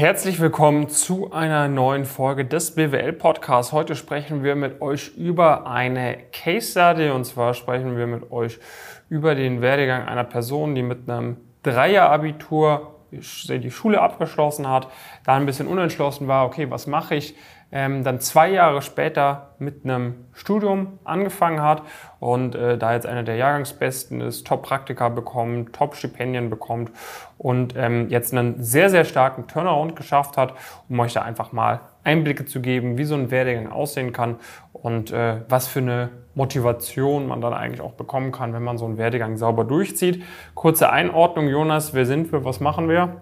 Herzlich willkommen zu einer neuen Folge des BWL Podcasts. Heute sprechen wir mit euch über eine Case Study und zwar sprechen wir mit euch über den Werdegang einer Person, die mit einem Dreier-Abitur die Schule abgeschlossen hat, da ein bisschen unentschlossen war, okay, was mache ich? Ähm, dann zwei Jahre später mit einem Studium angefangen hat und äh, da jetzt einer der Jahrgangsbesten ist, Top-Praktika bekommt, Top-Stipendien bekommt und ähm, jetzt einen sehr, sehr starken Turnaround geschafft hat, um euch da einfach mal Einblicke zu geben, wie so ein Werdegang aussehen kann und äh, was für eine Motivation man dann eigentlich auch bekommen kann, wenn man so einen Werdegang sauber durchzieht. Kurze Einordnung, Jonas, wer sind wir, was machen wir?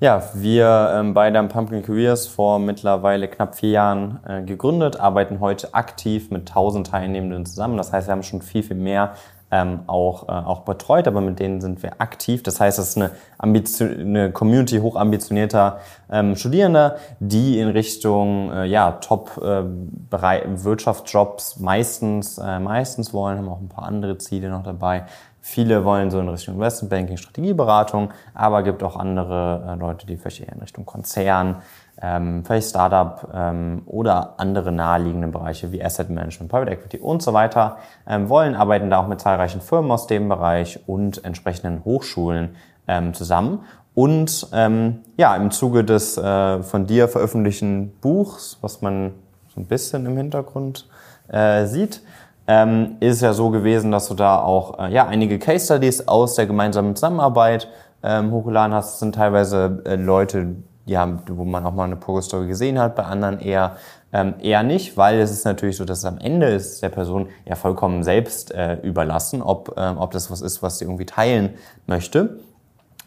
Ja, wir ähm, beide haben Pumpkin Careers vor mittlerweile knapp vier Jahren äh, gegründet, arbeiten heute aktiv mit 1000 Teilnehmenden zusammen. Das heißt, wir haben schon viel, viel mehr ähm, auch, äh, auch betreut, aber mit denen sind wir aktiv. Das heißt, es ist eine, eine Community hochambitionierter ähm, Studierender, die in Richtung äh, ja, Top-Wirtschaftsjobs äh, meistens, äh, meistens wollen, haben auch ein paar andere Ziele noch dabei. Viele wollen so in Richtung Investmentbanking, Strategieberatung, aber gibt auch andere äh, Leute, die vielleicht eher in Richtung Konzern, ähm, vielleicht Startup ähm, oder andere naheliegende Bereiche wie Asset Management, Private Equity und so weiter ähm, wollen, arbeiten da auch mit zahlreichen Firmen aus dem Bereich und entsprechenden Hochschulen ähm, zusammen. Und ähm, ja, im Zuge des äh, von dir veröffentlichten Buchs, was man so ein bisschen im Hintergrund äh, sieht, ähm, ist ja so gewesen, dass du da auch äh, ja, einige Case Studies aus der gemeinsamen Zusammenarbeit ähm, hochgeladen hast. Das sind teilweise äh, Leute, ja, wo man auch mal eine Progress-Story gesehen hat, bei anderen eher ähm, eher nicht, weil es ist natürlich so, dass es am Ende ist der Person ja vollkommen selbst äh, überlassen, ob, ähm, ob das was ist, was sie irgendwie teilen möchte.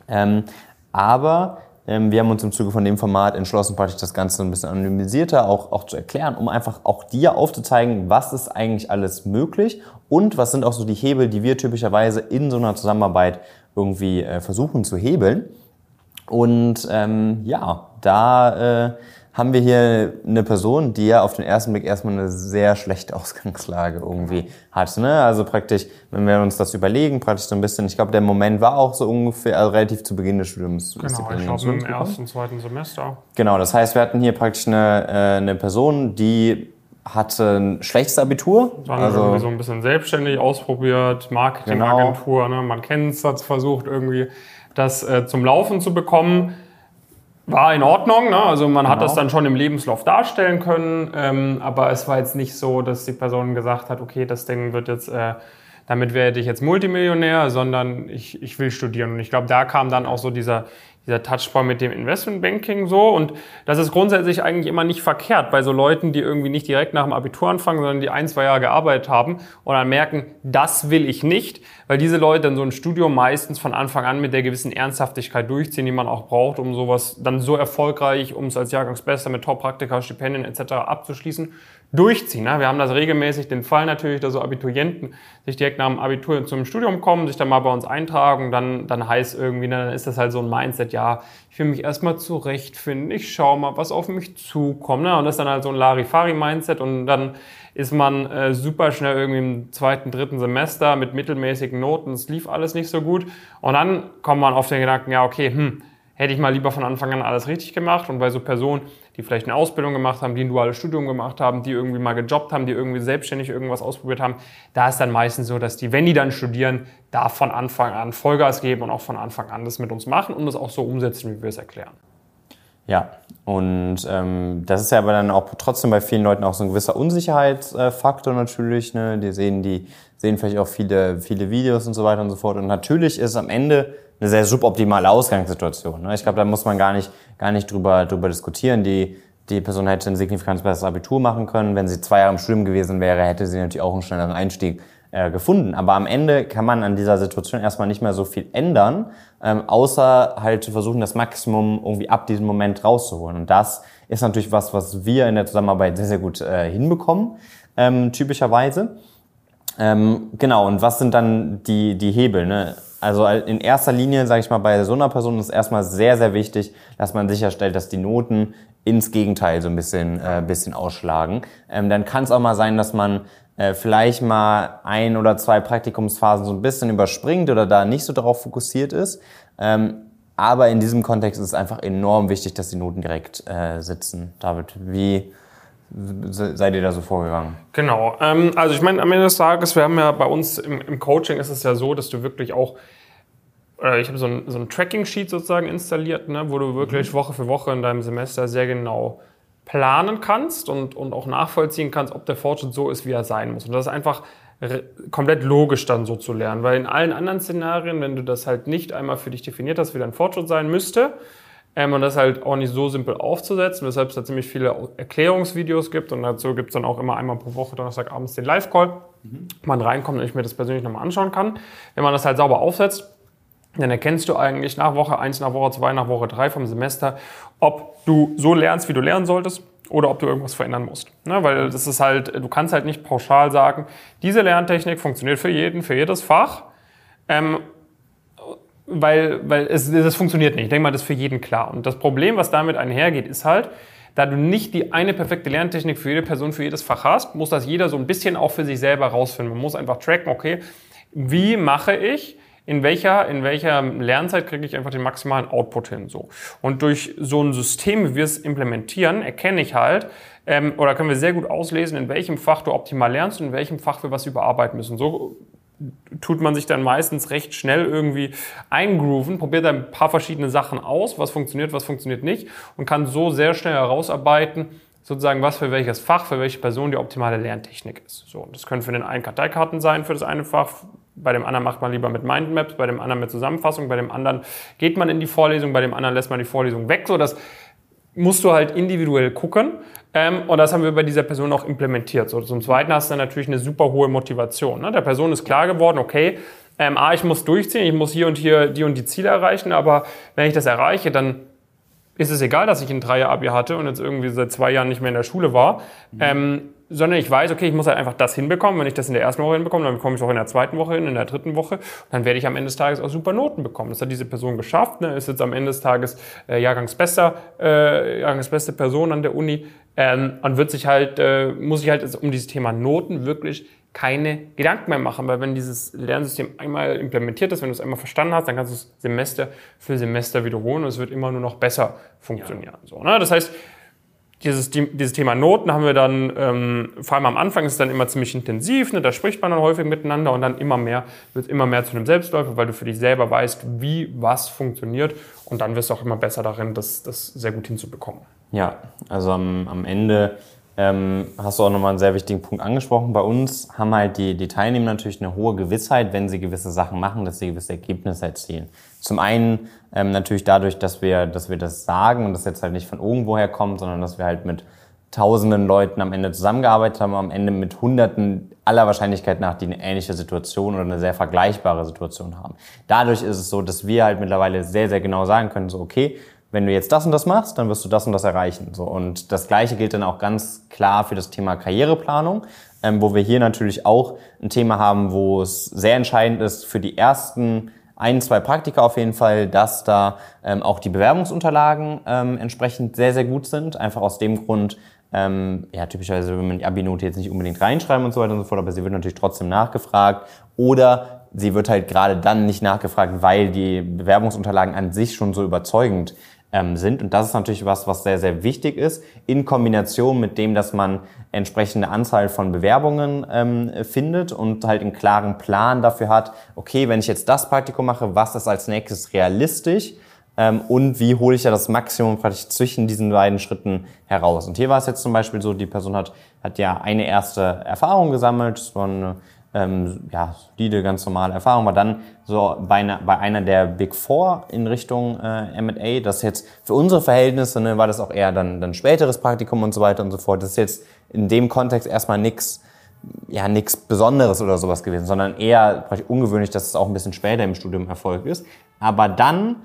Ähm, aber ähm, wir haben uns im Zuge von dem Format entschlossen, praktisch das Ganze ein bisschen anonymisierter auch, auch zu erklären, um einfach auch dir aufzuzeigen, was ist eigentlich alles möglich und was sind auch so die Hebel, die wir typischerweise in so einer Zusammenarbeit irgendwie äh, versuchen zu hebeln. Und ähm, ja, da äh, haben wir hier eine Person, die ja auf den ersten Blick erstmal eine sehr schlechte Ausgangslage irgendwie hat. Ne? Also praktisch, wenn wir uns das überlegen, praktisch so ein bisschen, ich glaube, der Moment war auch so ungefähr also relativ zu Beginn des Studiums. Genau, ich glaube im ersten, zweiten Semester. Genau, das heißt, wir hatten hier praktisch eine, äh, eine Person, die hatte ein schlechtes Abitur. Dann also irgendwie so ein bisschen selbstständig ausprobiert, Marketingagentur, genau. ne? man kennt es, hat versucht irgendwie das äh, zum Laufen zu bekommen. War in Ordnung, ne? also man genau. hat das dann schon im Lebenslauf darstellen können, ähm, aber es war jetzt nicht so, dass die Person gesagt hat, okay, das Ding wird jetzt, äh, damit werde ich jetzt Multimillionär, sondern ich, ich will studieren. Und ich glaube, da kam dann auch so dieser, dieser Touchpoint mit dem Investmentbanking so. Und das ist grundsätzlich eigentlich immer nicht verkehrt bei so Leuten, die irgendwie nicht direkt nach dem Abitur anfangen, sondern die ein, zwei Jahre gearbeitet haben und dann merken, das will ich nicht, weil diese Leute dann so ein Studium meistens von Anfang an mit der gewissen Ernsthaftigkeit durchziehen, die man auch braucht, um sowas dann so erfolgreich, um es als Jahrgangsbester mit Top-Praktika, Stipendien etc. abzuschließen, durchziehen. Ne? Wir haben das regelmäßig den Fall natürlich, dass so Abiturienten sich direkt nach dem Abitur zum Studium kommen, sich dann mal bei uns eintragen, dann, dann heißt irgendwie, ne, dann ist das halt so ein Mindset, ja, ich will mich erstmal zurechtfinden, ich schaue mal, was auf mich zukommt. Ne? Und das ist dann halt so ein Larifari-Mindset und dann ist man äh, super schnell irgendwie im zweiten, dritten Semester mit mittelmäßigen Noten, es lief alles nicht so gut. Und dann kommt man auf den Gedanken, ja, okay, hm, hätte ich mal lieber von Anfang an alles richtig gemacht. Und bei so Personen, die vielleicht eine Ausbildung gemacht haben, die ein duales Studium gemacht haben, die irgendwie mal gejobbt haben, die irgendwie selbstständig irgendwas ausprobiert haben, da ist dann meistens so, dass die, wenn die dann studieren, da von Anfang an Vollgas geben und auch von Anfang an das mit uns machen und das auch so umsetzen, wie wir es erklären. Ja, und ähm, das ist ja aber dann auch trotzdem bei vielen Leuten auch so ein gewisser Unsicherheitsfaktor natürlich. Ne? Die sehen, die sehen vielleicht auch viele, viele Videos und so weiter und so fort. Und natürlich ist am Ende eine sehr suboptimale Ausgangssituation. Ne? Ich glaube, da muss man gar nicht, gar nicht drüber, drüber diskutieren. Die, die Person hätte ein signifikant besseres Abitur machen können. Wenn sie zwei Jahre im Studium gewesen wäre, hätte sie natürlich auch einen schnelleren Einstieg äh, gefunden. Aber am Ende kann man an dieser Situation erstmal nicht mehr so viel ändern, ähm, außer halt zu versuchen, das Maximum irgendwie ab diesem Moment rauszuholen. Und das ist natürlich was, was wir in der Zusammenarbeit sehr, sehr gut äh, hinbekommen, ähm, typischerweise. Ähm, genau, und was sind dann die, die Hebel? Ne? Also in erster Linie, sage ich mal, bei so einer Person ist erstmal sehr, sehr wichtig, dass man sicherstellt, dass die Noten ins Gegenteil so ein bisschen, äh, bisschen ausschlagen. Ähm, dann kann es auch mal sein, dass man äh, vielleicht mal ein oder zwei Praktikumsphasen so ein bisschen überspringt oder da nicht so darauf fokussiert ist. Ähm, Aber in diesem Kontext ist es einfach enorm wichtig, dass die Noten direkt äh, sitzen. David, wie seid ihr da so vorgegangen? Genau. Ähm, also ich meine, am Ende des Tages, wir haben ja bei uns im, im Coaching ist es ja so, dass du wirklich auch äh, ich habe so ein, so ein Tracking-Sheet sozusagen installiert, ne, wo du wirklich mhm. Woche für Woche in deinem Semester sehr genau planen kannst und, und auch nachvollziehen kannst, ob der Fortschritt so ist, wie er sein muss. Und das ist einfach komplett logisch dann so zu lernen, weil in allen anderen Szenarien, wenn du das halt nicht einmal für dich definiert hast, wie dein Fortschritt sein müsste, ähm, und das halt auch nicht so simpel aufzusetzen, weshalb es da ziemlich viele Erklärungsvideos gibt und dazu gibt es dann auch immer einmal pro Woche Donnerstagabends den Live-Call, mhm. man reinkommt und ich mir das persönlich nochmal anschauen kann. Wenn man das halt sauber aufsetzt, dann erkennst du eigentlich nach Woche 1, nach Woche 2, nach Woche 3 vom Semester, ob du so lernst, wie du lernen solltest oder ob du irgendwas verändern musst. Ne? Weil das ist halt, du kannst halt nicht pauschal sagen, diese Lerntechnik funktioniert für jeden, für jedes Fach. Ähm, weil, weil es, das funktioniert nicht. Ich denke mal, das ist für jeden klar. Und das Problem, was damit einhergeht, ist halt, da du nicht die eine perfekte Lerntechnik für jede Person, für jedes Fach hast, muss das jeder so ein bisschen auch für sich selber rausfinden. Man muss einfach tracken, okay, wie mache ich in welcher, in welcher Lernzeit kriege ich einfach den maximalen Output hin. So. Und durch so ein System, wie wir es implementieren, erkenne ich halt, ähm, oder können wir sehr gut auslesen, in welchem Fach du optimal lernst und in welchem Fach wir was überarbeiten müssen. So tut man sich dann meistens recht schnell irgendwie eingrooven, probiert ein paar verschiedene Sachen aus, was funktioniert, was funktioniert nicht und kann so sehr schnell herausarbeiten, sozusagen, was für welches Fach, für welche Person die optimale Lerntechnik ist. So, das können für den einen Karteikarten sein für das eine Fach, bei dem anderen macht man lieber mit Mindmaps, bei dem anderen mit Zusammenfassung, bei dem anderen geht man in die Vorlesung, bei dem anderen lässt man die Vorlesung weg. So, das musst du halt individuell gucken. Ähm, und das haben wir bei dieser Person auch implementiert. So, zum Zweiten hast du dann natürlich eine super hohe Motivation. Ne? Der Person ist klar geworden, okay, ähm, A, ich muss durchziehen, ich muss hier und hier die und die Ziele erreichen, aber wenn ich das erreiche, dann ist es egal, dass ich ein Dreier-Abi hatte und jetzt irgendwie seit zwei Jahren nicht mehr in der Schule war. Mhm. Ähm, sondern ich weiß, okay, ich muss halt einfach das hinbekommen. Wenn ich das in der ersten Woche hinbekomme, dann bekomme ich es auch in der zweiten Woche hin, in der dritten Woche. dann werde ich am Ende des Tages auch super Noten bekommen. Das hat diese Person geschafft, ne? ist jetzt am Ende des Tages äh, Jahrgangsbester, äh, Jahrgangsbeste Person an der Uni ähm, und wird sich halt, äh, muss sich halt um dieses Thema Noten wirklich keine Gedanken mehr machen, weil wenn dieses Lernsystem einmal implementiert ist, wenn du es einmal verstanden hast, dann kannst du es Semester für Semester wiederholen und es wird immer nur noch besser funktionieren. Ja. So, ne? Das heißt, dieses, dieses Thema Noten haben wir dann, ähm, vor allem am Anfang ist es dann immer ziemlich intensiv, ne? da spricht man dann häufig miteinander und dann immer mehr, wird immer mehr zu einem Selbstläufer, weil du für dich selber weißt, wie was funktioniert und dann wirst du auch immer besser darin, das, das sehr gut hinzubekommen. Ja, also am, am Ende ähm, hast du auch nochmal einen sehr wichtigen Punkt angesprochen. Bei uns haben halt die, die Teilnehmer natürlich eine hohe Gewissheit, wenn sie gewisse Sachen machen, dass sie gewisse Ergebnisse erzielen. Zum einen ähm, natürlich dadurch, dass wir, dass wir das sagen und das jetzt halt nicht von irgendwoher kommt, sondern dass wir halt mit tausenden Leuten am Ende zusammengearbeitet haben, am Ende mit Hunderten aller Wahrscheinlichkeit nach, die eine ähnliche Situation oder eine sehr vergleichbare Situation haben. Dadurch ist es so, dass wir halt mittlerweile sehr, sehr genau sagen können, so okay, wenn du jetzt das und das machst, dann wirst du das und das erreichen. So, und das Gleiche gilt dann auch ganz klar für das Thema Karriereplanung, ähm, wo wir hier natürlich auch ein Thema haben, wo es sehr entscheidend ist für die ersten ein, zwei Praktika auf jeden Fall, dass da ähm, auch die Bewerbungsunterlagen ähm, entsprechend sehr, sehr gut sind. Einfach aus dem Grund, ähm, ja, typischerweise will man die Abi-Note jetzt nicht unbedingt reinschreiben und so weiter und so fort, aber sie wird natürlich trotzdem nachgefragt. Oder sie wird halt gerade dann nicht nachgefragt, weil die Bewerbungsunterlagen an sich schon so überzeugend ähm, sind. Und das ist natürlich was, was sehr, sehr wichtig ist, in Kombination mit dem, dass man entsprechende Anzahl von Bewerbungen ähm, findet und halt einen klaren Plan dafür hat, okay, wenn ich jetzt das Praktikum mache, was ist als nächstes realistisch? Ähm, und wie hole ich ja das Maximum praktisch zwischen diesen beiden Schritten heraus. Und hier war es jetzt zum Beispiel so, die Person hat, hat ja eine erste Erfahrung gesammelt, es war eine ähm, ja, solide, ganz normale Erfahrung, war dann so bei einer, bei einer der Big Four in Richtung äh, M&A, das jetzt für unsere Verhältnisse, ne, war das auch eher dann, dann späteres Praktikum und so weiter und so fort. Das ist jetzt in dem Kontext erstmal nix ja, nichts Besonderes oder sowas gewesen, sondern eher ungewöhnlich, dass es auch ein bisschen später im Studium erfolgt ist. Aber dann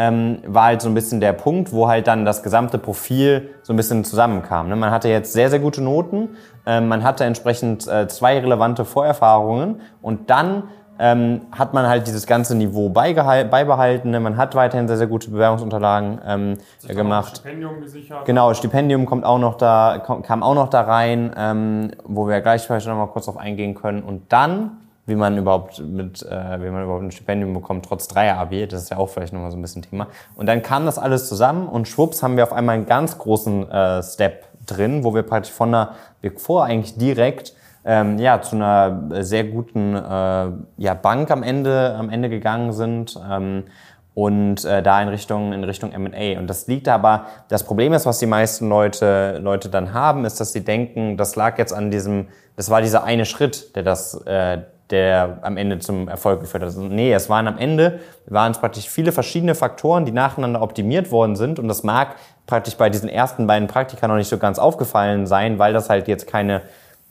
ähm, war halt so ein bisschen der Punkt, wo halt dann das gesamte Profil so ein bisschen zusammenkam. Ne? Man hatte jetzt sehr, sehr gute Noten, ähm, man hatte entsprechend äh, zwei relevante Vorerfahrungen und dann ähm, hat man halt dieses ganze Niveau beibehalten. Ne? Man hat weiterhin sehr, sehr gute Bewerbungsunterlagen ähm, gemacht. Stipendium gesichert. Genau, Stipendium kommt auch noch da, kam auch noch da rein, ähm, wo wir gleich vielleicht noch mal kurz drauf eingehen können. Und dann wie man überhaupt mit, äh, wie man überhaupt ein Stipendium bekommt, trotz Dreier-AB. Das ist ja auch vielleicht nochmal so ein bisschen Thema. Und dann kam das alles zusammen und schwupps haben wir auf einmal einen ganz großen äh, Step drin, wo wir praktisch von einer, wir vor eigentlich direkt ähm, ja, zu einer sehr guten äh, ja, Bank am Ende, am Ende gegangen sind. Ähm, und äh, da in Richtung, in Richtung M&A. Und das liegt aber, das Problem ist, was die meisten Leute, Leute dann haben, ist, dass sie denken, das lag jetzt an diesem, das war dieser eine Schritt, der das, äh, der am Ende zum Erfolg geführt hat. Also, nee, es waren am Ende, waren es praktisch viele verschiedene Faktoren, die nacheinander optimiert worden sind. Und das mag praktisch bei diesen ersten beiden Praktika noch nicht so ganz aufgefallen sein, weil das halt jetzt keine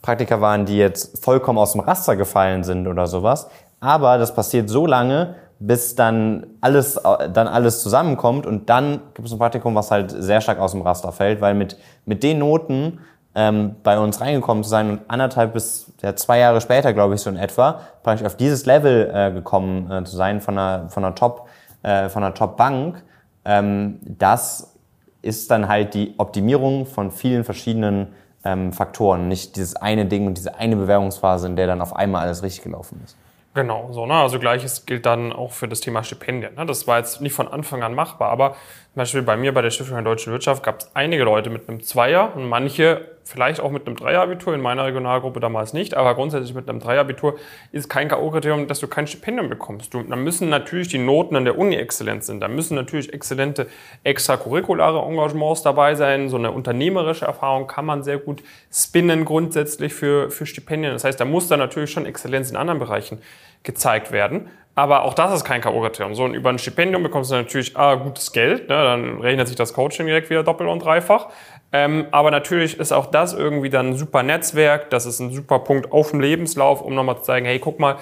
Praktika waren, die jetzt vollkommen aus dem Raster gefallen sind oder sowas. Aber das passiert so lange, bis dann alles, dann alles zusammenkommt und dann gibt es ein Praktikum, was halt sehr stark aus dem Raster fällt, weil mit, mit den Noten ähm, bei uns reingekommen zu sein und anderthalb bis ja, zwei Jahre später, glaube ich, so in etwa, praktisch auf dieses Level äh, gekommen äh, zu sein von einer, von einer Top, äh, von einer Top-Bank, ähm, das ist dann halt die Optimierung von vielen verschiedenen ähm, Faktoren, nicht dieses eine Ding und diese eine Bewerbungsphase, in der dann auf einmal alles richtig gelaufen ist. Genau, so, ne? Also gleiches gilt dann auch für das Thema Stipendien. Ne? Das war jetzt nicht von Anfang an machbar, aber zum Beispiel bei mir bei der Stiftung der Deutschen Wirtschaft gab es einige Leute mit einem Zweier und manche vielleicht auch mit einem Dreierabitur, in meiner Regionalgruppe damals nicht, aber grundsätzlich mit einem Dreierabitur ist kein K.O.-Kriterium, dass du kein Stipendium bekommst. Dann müssen natürlich die Noten an der Uni exzellent sein, da müssen natürlich exzellente extracurriculare Engagements dabei sein, so eine unternehmerische Erfahrung kann man sehr gut spinnen grundsätzlich für, für Stipendien. Das heißt, da muss dann natürlich schon Exzellenz in anderen Bereichen gezeigt werden. Aber auch das ist kein K.O.-Kriterium. So, und über ein Stipendium bekommst du natürlich ah, gutes Geld, ne? dann rechnet sich das Coaching direkt wieder doppelt und dreifach. Ähm, aber natürlich ist auch das irgendwie dann ein super Netzwerk, das ist ein super Punkt auf dem Lebenslauf, um nochmal zu zeigen, hey, guck mal,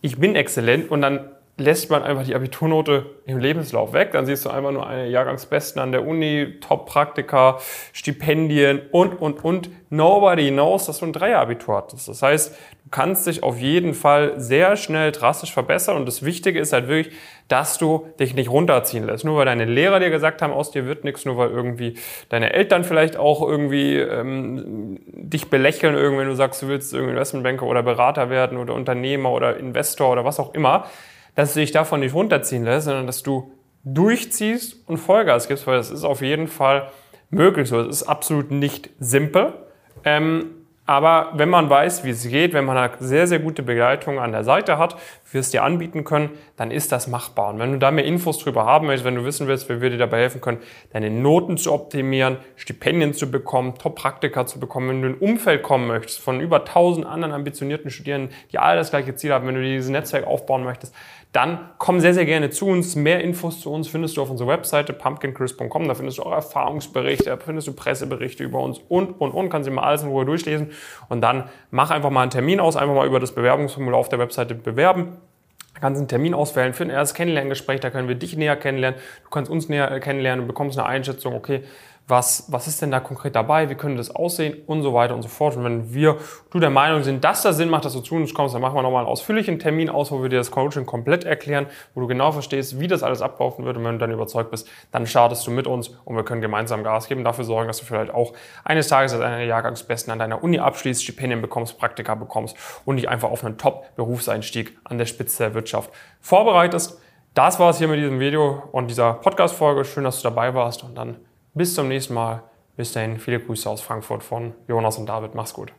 ich bin exzellent und dann lässt man einfach die Abiturnote im Lebenslauf weg. Dann siehst du einfach nur eine Jahrgangsbesten an der Uni, Top-Praktika, Stipendien und, und, und. Nobody knows, dass du ein Dreier-Abitur hattest. Das heißt, du kannst dich auf jeden Fall sehr schnell drastisch verbessern und das Wichtige ist halt wirklich, dass du dich nicht runterziehen lässt. Nur weil deine Lehrer dir gesagt haben, aus dir wird nichts, nur weil irgendwie deine Eltern vielleicht auch irgendwie ähm, dich belächeln, wenn du sagst, du willst irgendwie Investmentbanker oder Berater werden oder Unternehmer oder Investor oder was auch immer dass du dich davon nicht runterziehen lässt, sondern dass du durchziehst und Vollgas gibst, weil das ist auf jeden Fall möglich so. Es ist absolut nicht simpel. Ähm, aber wenn man weiß, wie es geht, wenn man eine sehr, sehr gute Begleitung an der Seite hat, wir es dir anbieten können, dann ist das machbar. Und wenn du da mehr Infos drüber haben möchtest, wenn du wissen willst, wie wir dir dabei helfen können, deine Noten zu optimieren, Stipendien zu bekommen, Top-Praktika zu bekommen, wenn du in ein Umfeld kommen möchtest von über 1000 anderen ambitionierten Studierenden, die alle das gleiche Ziel haben, wenn du dieses Netzwerk aufbauen möchtest, dann komm sehr, sehr gerne zu uns. Mehr Infos zu uns findest du auf unserer Webseite pumpkincrisp.com. Da findest du auch Erfahrungsberichte, da findest du Presseberichte über uns und, und, und. Kannst du mal alles in Ruhe durchlesen. Und dann mach einfach mal einen Termin aus, einfach mal über das Bewerbungsformular auf der Webseite bewerben. Kannst einen Termin auswählen für ein erstes Kennenlerngespräch, da können wir dich näher kennenlernen. Du kannst uns näher kennenlernen und bekommst eine Einschätzung, okay, was, was ist denn da konkret dabei, wie könnte das aussehen und so weiter und so fort. Und wenn wir, du der Meinung sind, dass das Sinn macht, dass du zu uns kommst, dann machen wir nochmal einen ausführlichen Termin aus, wo wir dir das Coaching komplett erklären, wo du genau verstehst, wie das alles ablaufen wird. Und wenn du dann überzeugt bist, dann startest du mit uns und wir können gemeinsam Gas geben, dafür sorgen, dass du vielleicht auch eines Tages als einer der Jahrgangsbesten an deiner Uni abschließt, Stipendien bekommst, Praktika bekommst und dich einfach auf einen Top-Berufseinstieg an der Spitze der Wirtschaft vorbereitest. Das war es hier mit diesem Video und dieser Podcast-Folge. Schön, dass du dabei warst und dann bis zum nächsten Mal. Bis dahin, viele Grüße aus Frankfurt von Jonas und David. Mach's gut.